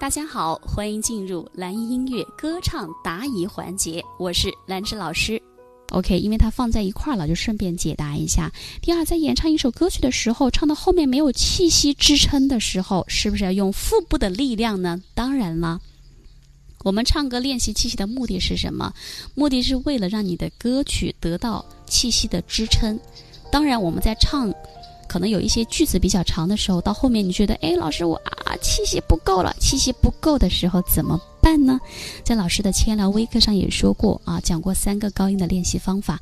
大家好，欢迎进入蓝音乐歌唱答疑环节，我是兰芝老师。OK，因为它放在一块儿了，就顺便解答一下。第二，在演唱一首歌曲的时候，唱到后面没有气息支撑的时候，是不是要用腹部的力量呢？当然了，我们唱歌练习气息的目的是什么？目的是为了让你的歌曲得到气息的支撑。当然，我们在唱。可能有一些句子比较长的时候，到后面你觉得，哎，老师我啊气息不够了，气息不够的时候怎么办呢？在老师的千聊微课上也说过啊，讲过三个高音的练习方法。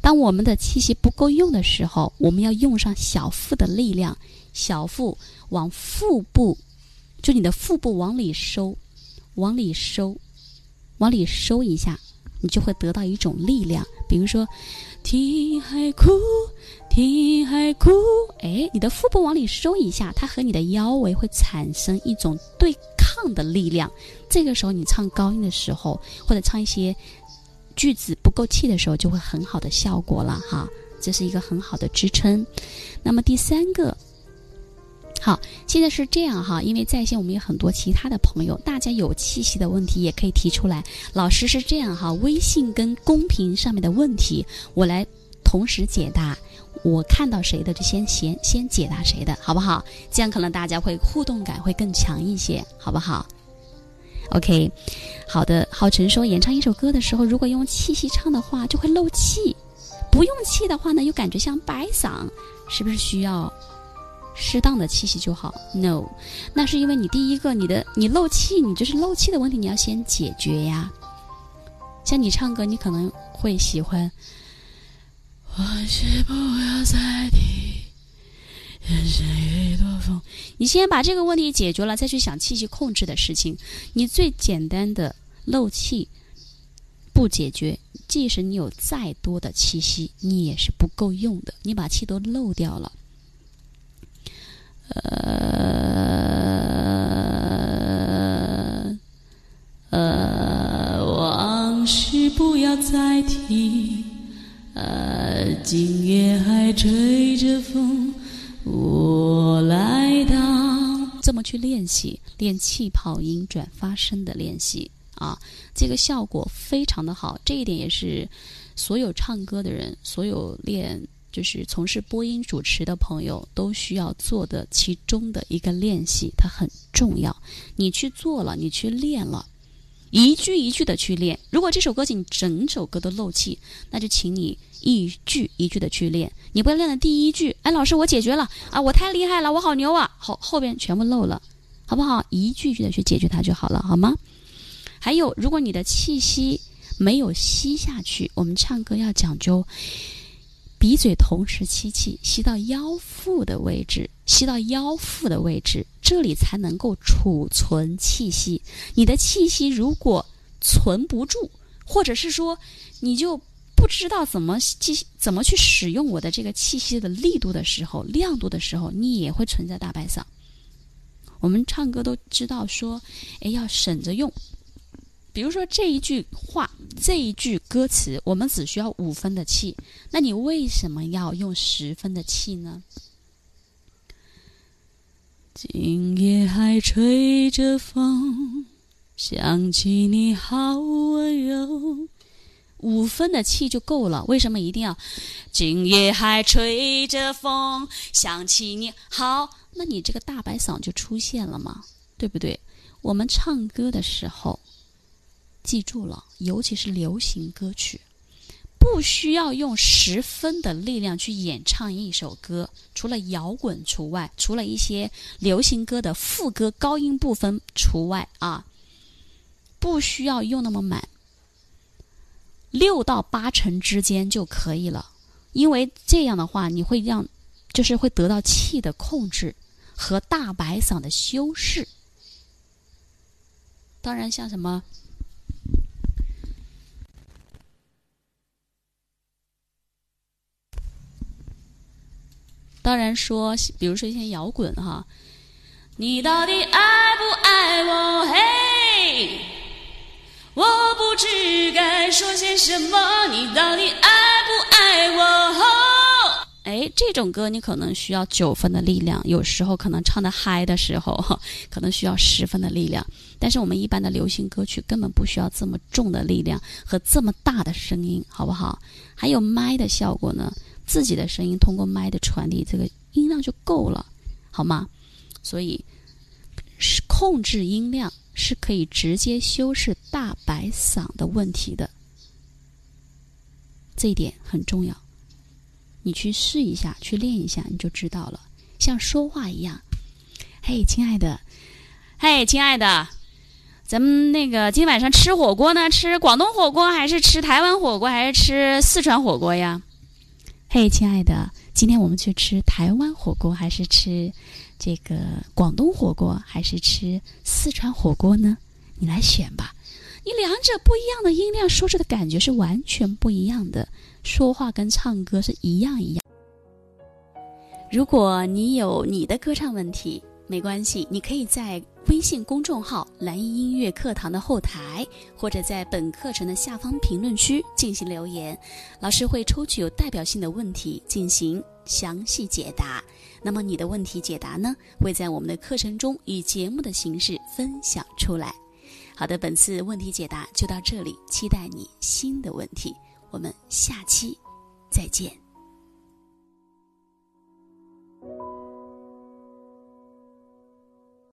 当我们的气息不够用的时候，我们要用上小腹的力量，小腹往腹部，就你的腹部往里收，往里收，往里收一下，你就会得到一种力量。比如说，听海哭。听海哭，哎，你的腹部往里收一下，它和你的腰围会产生一种对抗的力量。这个时候，你唱高音的时候，或者唱一些句子不够气的时候，就会很好的效果了哈。这是一个很好的支撑。那么第三个，好，现在是这样哈，因为在线我们有很多其他的朋友，大家有气息的问题也可以提出来。老师是这样哈，微信跟公屏上面的问题，我来同时解答。我看到谁的就先先先解答谁的，好不好？这样可能大家会互动感会更强一些，好不好？OK，好的。浩辰说，演唱一首歌的时候，如果用气息唱的话，就会漏气；不用气的话呢，又感觉像白嗓，是不是需要适当的气息就好？No，那是因为你第一个，你的你漏气，你就是漏气的问题，你要先解决呀。像你唱歌，你可能会喜欢。往事不要再提，人生一朵风。你先把这个问题解决了，再去想气息控制的事情。你最简单的漏气不解决，即使你有再多的气息，你也是不够用的。你把气都漏掉了。呃呃，往事不要再提。呃，今夜还吹着风，我来到。这么去练习，练气泡音转发声的练习啊，这个效果非常的好。这一点也是所有唱歌的人，所有练就是从事播音主持的朋友都需要做的其中的一个练习，它很重要。你去做了，你去练了。一句一句的去练。如果这首歌曲你整首歌都漏气，那就请你一句一句的去练。你不要练的第一句，哎，老师我解决了啊，我太厉害了，我好牛啊，后后边全部漏了，好不好？一句一句的去解决它就好了，好吗？还有，如果你的气息没有吸下去，我们唱歌要讲究。鼻嘴同时吸气，吸到腰腹的位置，吸到腰腹的位置，这里才能够储存气息。你的气息如果存不住，或者是说你就不知道怎么气怎么去使用我的这个气息的力度的时候、亮度的时候，你也会存在大白嗓。我们唱歌都知道说，哎，要省着用。比如说这一句话，这一句歌词，我们只需要五分的气，那你为什么要用十分的气呢？今夜还吹着风，想起你好温柔，五分的气就够了。为什么一定要？今夜还吹着风，想起你好，那你这个大白嗓就出现了嘛，对不对？我们唱歌的时候。记住了，尤其是流行歌曲，不需要用十分的力量去演唱一首歌，除了摇滚除外，除了一些流行歌的副歌高音部分除外啊，不需要用那么满，六到八成之间就可以了。因为这样的话，你会让，就是会得到气的控制和大白嗓的修饰。当然，像什么。当然说，比如说一些摇滚哈，你到底爱不爱我？嘿，我不知该说些什么。你到底爱？这种歌你可能需要九分的力量，有时候可能唱的嗨的时候，可能需要十分的力量。但是我们一般的流行歌曲根本不需要这么重的力量和这么大的声音，好不好？还有麦的效果呢，自己的声音通过麦的传递，这个音量就够了，好吗？所以，是控制音量是可以直接修饰大白嗓的问题的，这一点很重要。你去试一下，去练一下，你就知道了。像说话一样，嘿，亲爱的，嘿，亲爱的，咱们那个今天晚上吃火锅呢？吃广东火锅还是吃台湾火锅还是吃四川火锅呀？嘿，亲爱的，今天我们去吃台湾火锅还是吃这个广东火锅还是吃四川火锅呢？你来选吧。你两者不一样的音量，说出的感觉是完全不一样的。说话跟唱歌是一样一样。如果你有你的歌唱问题，没关系，你可以在微信公众号“蓝音音乐课堂”的后台，或者在本课程的下方评论区进行留言，老师会抽取有代表性的问题进行详细解答。那么你的问题解答呢，会在我们的课程中以节目的形式分享出来。好的，本次问题解答就到这里，期待你新的问题。我们下期再见。